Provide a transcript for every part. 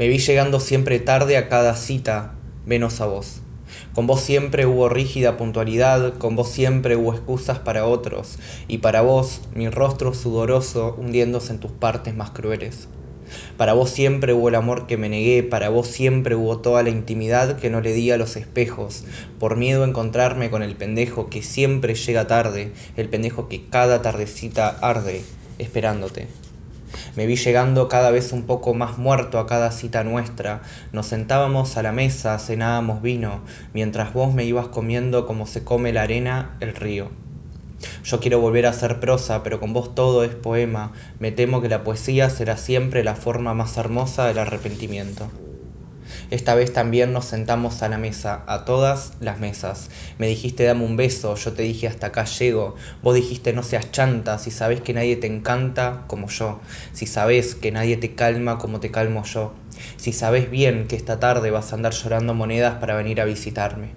Me vi llegando siempre tarde a cada cita, menos a vos. Con vos siempre hubo rígida puntualidad, con vos siempre hubo excusas para otros, y para vos mi rostro sudoroso hundiéndose en tus partes más crueles. Para vos siempre hubo el amor que me negué, para vos siempre hubo toda la intimidad que no le di a los espejos, por miedo a encontrarme con el pendejo que siempre llega tarde, el pendejo que cada tardecita arde, esperándote. Me vi llegando cada vez un poco más muerto a cada cita nuestra. Nos sentábamos a la mesa, cenábamos vino, mientras vos me ibas comiendo como se come la arena el río. Yo quiero volver a ser prosa, pero con vos todo es poema. Me temo que la poesía será siempre la forma más hermosa del arrepentimiento. Esta vez también nos sentamos a la mesa, a todas las mesas. Me dijiste dame un beso, yo te dije hasta acá llego. Vos dijiste no seas chanta, si sabes que nadie te encanta como yo. Si sabes que nadie te calma como te calmo yo. Si sabes bien que esta tarde vas a andar llorando monedas para venir a visitarme.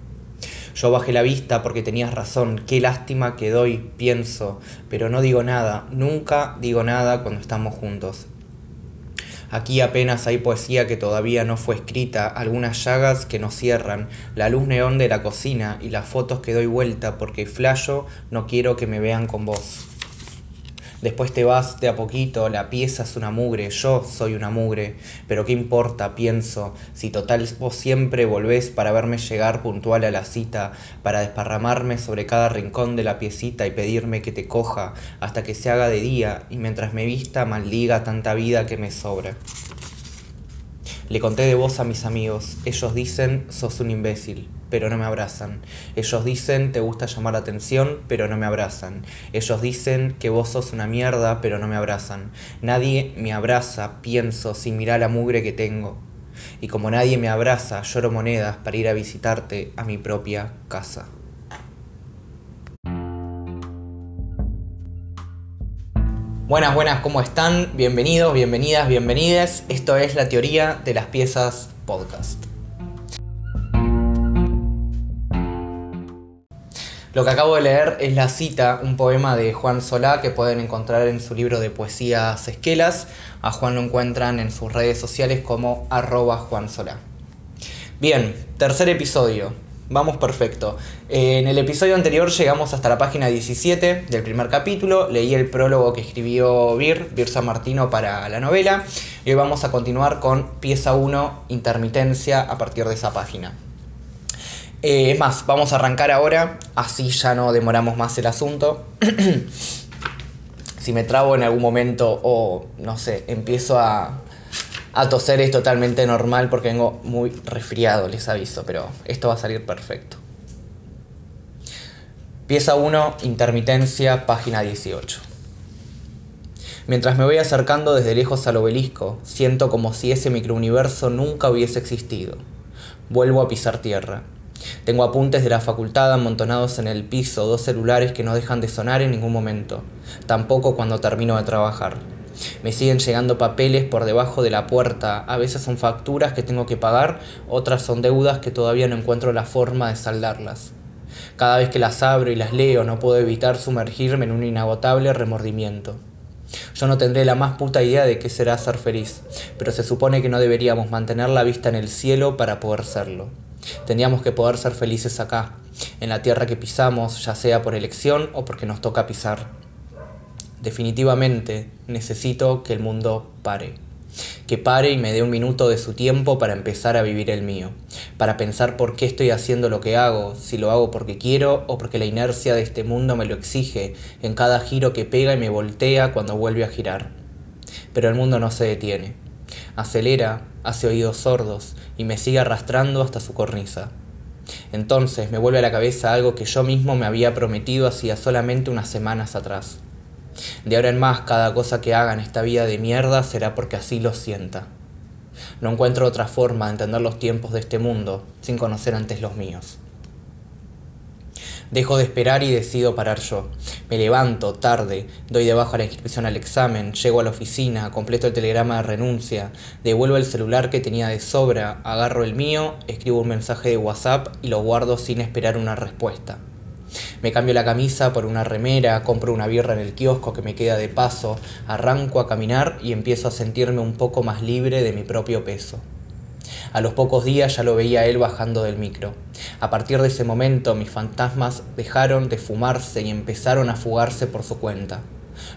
Yo bajé la vista porque tenías razón, qué lástima que doy, pienso, pero no digo nada, nunca digo nada cuando estamos juntos. Aquí apenas hay poesía que todavía no fue escrita, algunas llagas que nos cierran, la luz neón de la cocina y las fotos que doy vuelta porque flasho no quiero que me vean con vos. Después te vas de a poquito, la pieza es una mugre, yo soy una mugre, pero qué importa, pienso, si total vos siempre volvés para verme llegar puntual a la cita, para desparramarme sobre cada rincón de la piecita y pedirme que te coja hasta que se haga de día y mientras me vista maldiga tanta vida que me sobra. Le conté de vos a mis amigos, ellos dicen sos un imbécil pero no me abrazan. Ellos dicen te gusta llamar la atención, pero no me abrazan. Ellos dicen que vos sos una mierda, pero no me abrazan. Nadie me abraza, pienso, sin mirar la mugre que tengo. Y como nadie me abraza, lloro monedas para ir a visitarte a mi propia casa. Buenas, buenas, ¿cómo están? Bienvenidos, bienvenidas, bienvenides. Esto es la teoría de las piezas podcast. Lo que acabo de leer es la cita, un poema de Juan Solá que pueden encontrar en su libro de poesías esquelas. A Juan lo encuentran en sus redes sociales como arroba Juan Solá. Bien, tercer episodio. Vamos perfecto. En el episodio anterior llegamos hasta la página 17 del primer capítulo. Leí el prólogo que escribió Bir, Bir San Martino para la novela. Y hoy vamos a continuar con pieza 1, intermitencia, a partir de esa página. Eh, es más, vamos a arrancar ahora, así ya no demoramos más el asunto. si me trabo en algún momento o, no sé, empiezo a, a toser es totalmente normal porque vengo muy resfriado, les aviso, pero esto va a salir perfecto. Pieza 1, intermitencia, página 18. Mientras me voy acercando desde lejos al obelisco, siento como si ese microuniverso nunca hubiese existido. Vuelvo a pisar tierra. Tengo apuntes de la facultad amontonados en el piso, dos celulares que no dejan de sonar en ningún momento, tampoco cuando termino de trabajar. Me siguen llegando papeles por debajo de la puerta, a veces son facturas que tengo que pagar, otras son deudas que todavía no encuentro la forma de saldarlas. Cada vez que las abro y las leo no puedo evitar sumergirme en un inagotable remordimiento. Yo no tendré la más puta idea de qué será ser feliz, pero se supone que no deberíamos mantener la vista en el cielo para poder serlo. Tendríamos que poder ser felices acá, en la tierra que pisamos, ya sea por elección o porque nos toca pisar. Definitivamente necesito que el mundo pare. Que pare y me dé un minuto de su tiempo para empezar a vivir el mío. Para pensar por qué estoy haciendo lo que hago, si lo hago porque quiero o porque la inercia de este mundo me lo exige en cada giro que pega y me voltea cuando vuelve a girar. Pero el mundo no se detiene. Acelera, hace oídos sordos y me sigue arrastrando hasta su cornisa. Entonces me vuelve a la cabeza algo que yo mismo me había prometido hacía solamente unas semanas atrás. De ahora en más, cada cosa que haga en esta vida de mierda será porque así lo sienta. No encuentro otra forma de entender los tiempos de este mundo sin conocer antes los míos. Dejo de esperar y decido parar yo. Me levanto tarde, doy debajo a la inscripción al examen, llego a la oficina, completo el telegrama de renuncia, devuelvo el celular que tenía de sobra, agarro el mío, escribo un mensaje de WhatsApp y lo guardo sin esperar una respuesta. Me cambio la camisa por una remera, compro una birra en el kiosco que me queda de paso, arranco a caminar y empiezo a sentirme un poco más libre de mi propio peso. A los pocos días ya lo veía él bajando del micro. A partir de ese momento mis fantasmas dejaron de fumarse y empezaron a fugarse por su cuenta,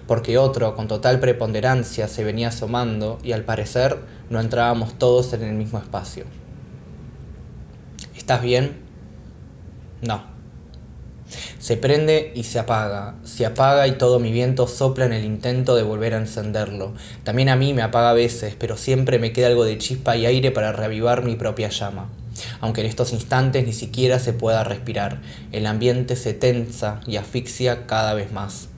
porque otro con total preponderancia se venía asomando y al parecer no entrábamos todos en el mismo espacio. ¿Estás bien? No. Se prende y se apaga, se apaga y todo mi viento sopla en el intento de volver a encenderlo. También a mí me apaga a veces, pero siempre me queda algo de chispa y aire para reavivar mi propia llama. Aunque en estos instantes ni siquiera se pueda respirar, el ambiente se tensa y asfixia cada vez más.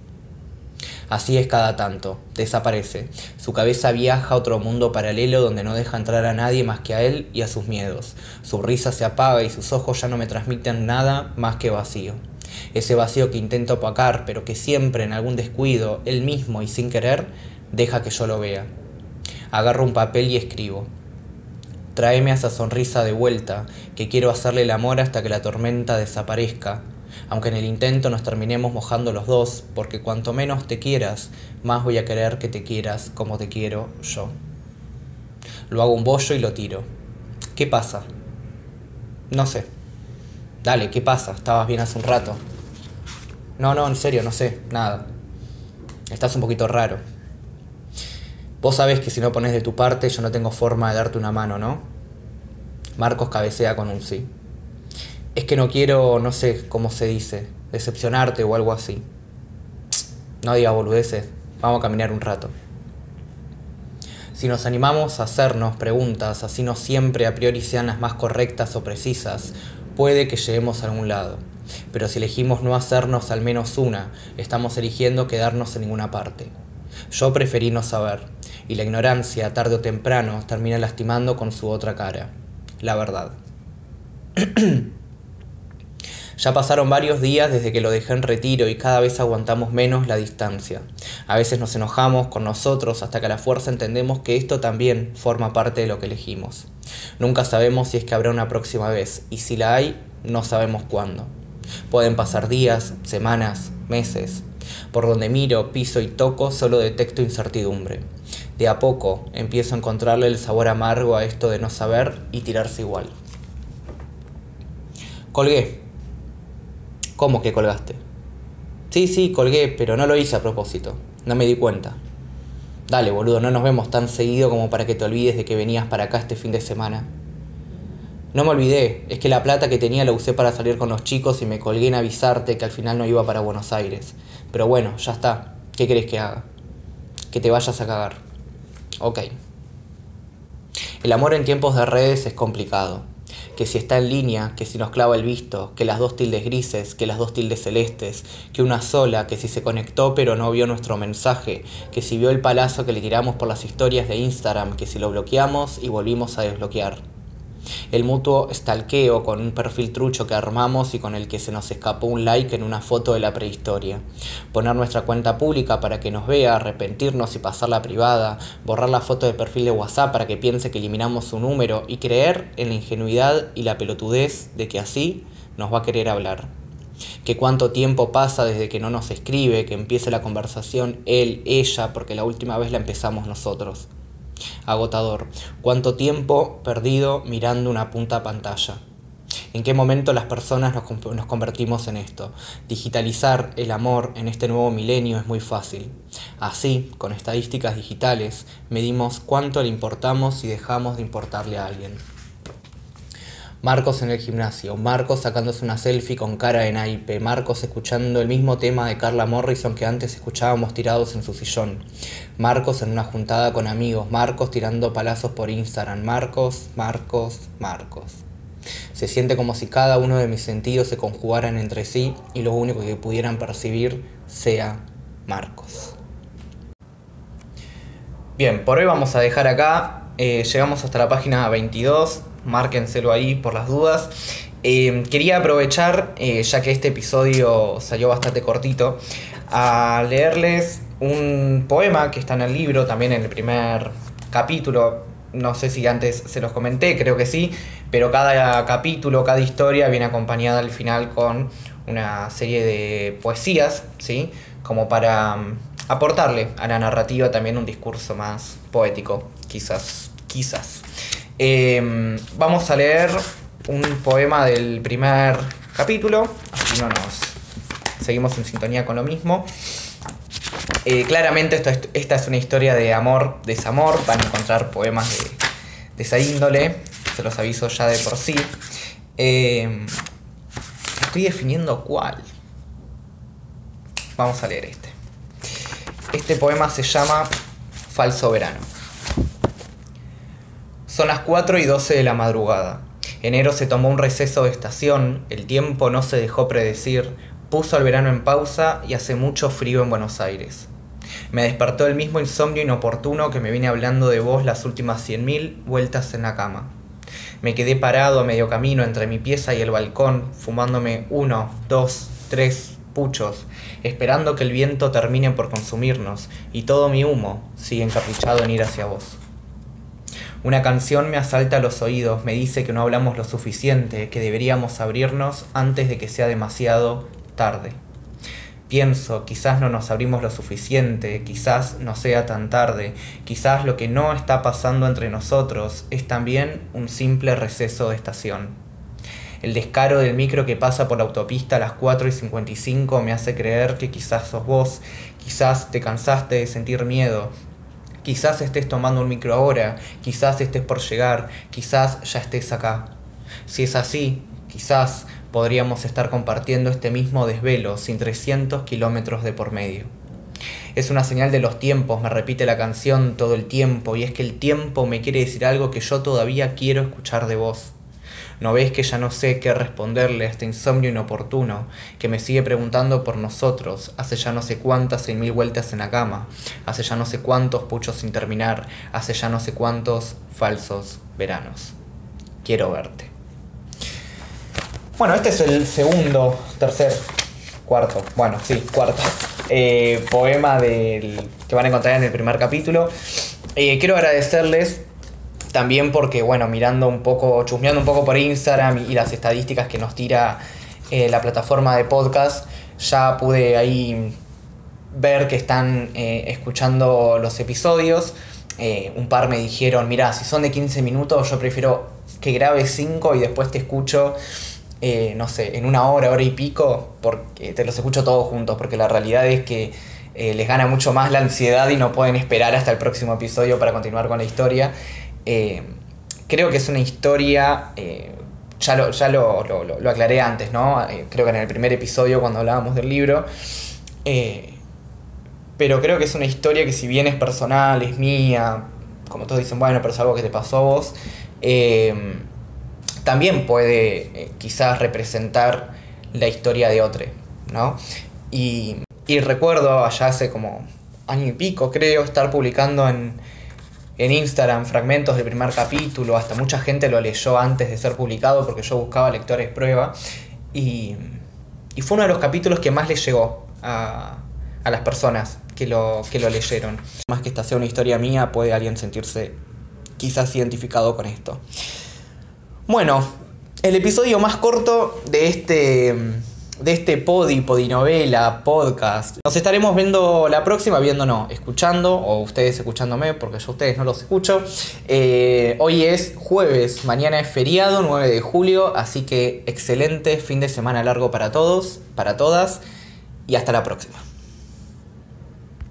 Así es cada tanto, desaparece. Su cabeza viaja a otro mundo paralelo donde no deja entrar a nadie más que a él y a sus miedos. Su risa se apaga y sus ojos ya no me transmiten nada más que vacío ese vacío que intento opacar, pero que siempre en algún descuido, él mismo y sin querer, deja que yo lo vea. Agarro un papel y escribo. Tráeme esa sonrisa de vuelta, que quiero hacerle el amor hasta que la tormenta desaparezca, aunque en el intento nos terminemos mojando los dos, porque cuanto menos te quieras, más voy a querer que te quieras como te quiero yo. Lo hago un bollo y lo tiro. ¿Qué pasa? No sé. Dale, ¿qué pasa? Estabas bien hace un rato. No, no, en serio, no sé, nada. Estás un poquito raro. Vos sabés que si no pones de tu parte yo no tengo forma de darte una mano, ¿no? Marcos cabecea con un sí. Es que no quiero, no sé cómo se dice, decepcionarte o algo así. No digas boludeces, vamos a caminar un rato. Si nos animamos a hacernos preguntas, así no siempre a priori sean las más correctas o precisas, puede que lleguemos a algún lado. Pero si elegimos no hacernos al menos una, estamos eligiendo quedarnos en ninguna parte. Yo preferí no saber, y la ignorancia, tarde o temprano, termina lastimando con su otra cara, la verdad. Ya pasaron varios días desde que lo dejé en retiro y cada vez aguantamos menos la distancia. A veces nos enojamos con nosotros hasta que a la fuerza entendemos que esto también forma parte de lo que elegimos. Nunca sabemos si es que habrá una próxima vez y si la hay, no sabemos cuándo. Pueden pasar días, semanas, meses. Por donde miro, piso y toco solo detecto incertidumbre. De a poco empiezo a encontrarle el sabor amargo a esto de no saber y tirarse igual. Colgué, ¿Cómo que colgaste? Sí, sí, colgué, pero no lo hice a propósito. No me di cuenta. Dale, boludo, no nos vemos tan seguido como para que te olvides de que venías para acá este fin de semana. No me olvidé, es que la plata que tenía la usé para salir con los chicos y me colgué en avisarte que al final no iba para Buenos Aires. Pero bueno, ya está. ¿Qué querés que haga? Que te vayas a cagar. Ok. El amor en tiempos de redes es complicado que si está en línea, que si nos clava el visto, que las dos tildes grises, que las dos tildes celestes, que una sola, que si se conectó pero no vio nuestro mensaje, que si vio el palazo que le tiramos por las historias de Instagram, que si lo bloqueamos y volvimos a desbloquear. El mutuo stalkeo con un perfil trucho que armamos y con el que se nos escapó un like en una foto de la prehistoria. Poner nuestra cuenta pública para que nos vea, arrepentirnos y pasarla privada, borrar la foto de perfil de WhatsApp para que piense que eliminamos su número y creer en la ingenuidad y la pelotudez de que así nos va a querer hablar. Que cuánto tiempo pasa desde que no nos escribe, que empiece la conversación él, ella, porque la última vez la empezamos nosotros agotador. ¿Cuánto tiempo perdido mirando una punta pantalla? ¿En qué momento las personas nos, convertimos en esto? Digitalizar el amor en este nuevo milenio es muy fácil. Así, con estadísticas digitales, medimos cuánto le importamos y dejamos de importarle a alguien. Marcos en el gimnasio, Marcos sacándose una selfie con cara de naipe, Marcos escuchando el mismo tema de Carla Morrison que antes escuchábamos tirados en su sillón, Marcos en una juntada con amigos, Marcos tirando palazos por Instagram, Marcos, Marcos, Marcos. Se siente como si cada uno de mis sentidos se conjugaran entre sí y lo único que pudieran percibir sea Marcos. Bien, por hoy vamos a dejar acá. Eh, llegamos hasta la página 22 márquenselo ahí por las dudas. Eh, quería aprovechar, eh, ya que este episodio salió bastante cortito, a leerles un poema que está en el libro, también en el primer capítulo. No sé si antes se los comenté, creo que sí, pero cada capítulo, cada historia viene acompañada al final con una serie de poesías, ¿sí? Como para mm, aportarle a la narrativa también un discurso más poético, quizás, quizás. Em, vamos a leer un poema del primer capítulo, así no nos seguimos en sintonía con lo mismo. Eh, claramente esta es una historia de amor, desamor, van a encontrar poemas de, de esa índole, se los aviso ya de por sí. Em, estoy definiendo cuál. Vamos a leer este. Este poema se llama Falso Verano. Son las 4 y 12 de la madrugada. Enero se tomó un receso de estación, el tiempo no se dejó predecir, puso al verano en pausa y hace mucho frío en Buenos Aires. Me despertó el mismo insomnio inoportuno que me viene hablando de vos las últimas cien mil vueltas en la cama. Me quedé parado a medio camino entre mi pieza y el balcón, fumándome uno, dos, tres puchos, esperando que el viento termine por consumirnos, y todo mi humo sigue encapuchado en ir hacia vos. Una canción me asalta a los oídos, me dice que no hablamos lo suficiente, que deberíamos abrirnos antes de que sea demasiado tarde. Pienso, quizás no nos abrimos lo suficiente, quizás no sea tan tarde, quizás lo que no está pasando entre nosotros es también un simple receso de estación. El descaro del micro que pasa por la autopista a las 4 y 55 me hace creer que quizás sos vos, quizás te cansaste de sentir miedo, quizás estés tomando un micro ahora, quizás estés por llegar, quizás ya estés acá. Si es así, quizás podríamos estar compartiendo este mismo desvelo sin 300 kilómetros de por medio. Es una señal de los tiempos, me repite la canción todo el tiempo, y es que el tiempo me quiere decir algo que yo todavía quiero escuchar de vos. ¿No ves que ya no sé qué responderle a este insomnio inoportuno, que me sigue preguntando por nosotros, hace ya no sé cuántas cien mil vueltas en la cama, hace ya no sé cuántos puchos sin terminar, hace ya no sé cuántos falsos veranos? Quiero verte. Bueno, este es el segundo, tercer, cuarto, bueno, sí, cuarto eh, poema del, que van a encontrar en el primer capítulo. Eh, quiero agradecerles también porque, bueno, mirando un poco, chusmeando un poco por Instagram y, las estadísticas que nos tira eh, la plataforma de podcast, ya pude ahí ver que están escuchando los episodios. un par me dijeron, mira, si son de 15 minutos, yo prefiero que grabe 5 y después te escucho eh, no sé, en una hora, hora y pico, porque te los escucho todos juntos, porque la realidad es que eh, les gana mucho más la ansiedad y no pueden esperar hasta el próximo episodio para continuar con la historia. Eh, creo que es una historia, ya, lo, ya lo, lo, aclaré antes, ¿no? creo que en el primer episodio cuando hablábamos del libro. pero creo que es una historia que si bien es personal, es mía, como todos dicen, bueno, pero es algo que te pasó a vos también puede eh, quizás representar la historia de otro, ¿no? Y, recuerdo allá hace como año y pico, creo, estar publicando en, Instagram fragmentos del primer capítulo, hasta mucha gente lo leyó antes de ser publicado porque yo buscaba lectores prueba y, fue uno de los capítulos que más le llegó a, a las personas que lo, que lo leyeron. Más que esta sea una historia mía, puede alguien sentirse quizás identificado con esto. Bueno, el episodio más corto de este de este podi, podinovela, podcast. Nos estaremos viendo la próxima, viendo no, escuchando, o ustedes escuchándome, porque yo a ustedes no los escucho. Eh, hoy es jueves, mañana es feriado, 9 de julio, así que excelente fin de semana largo para todos, para todas, y hasta la próxima.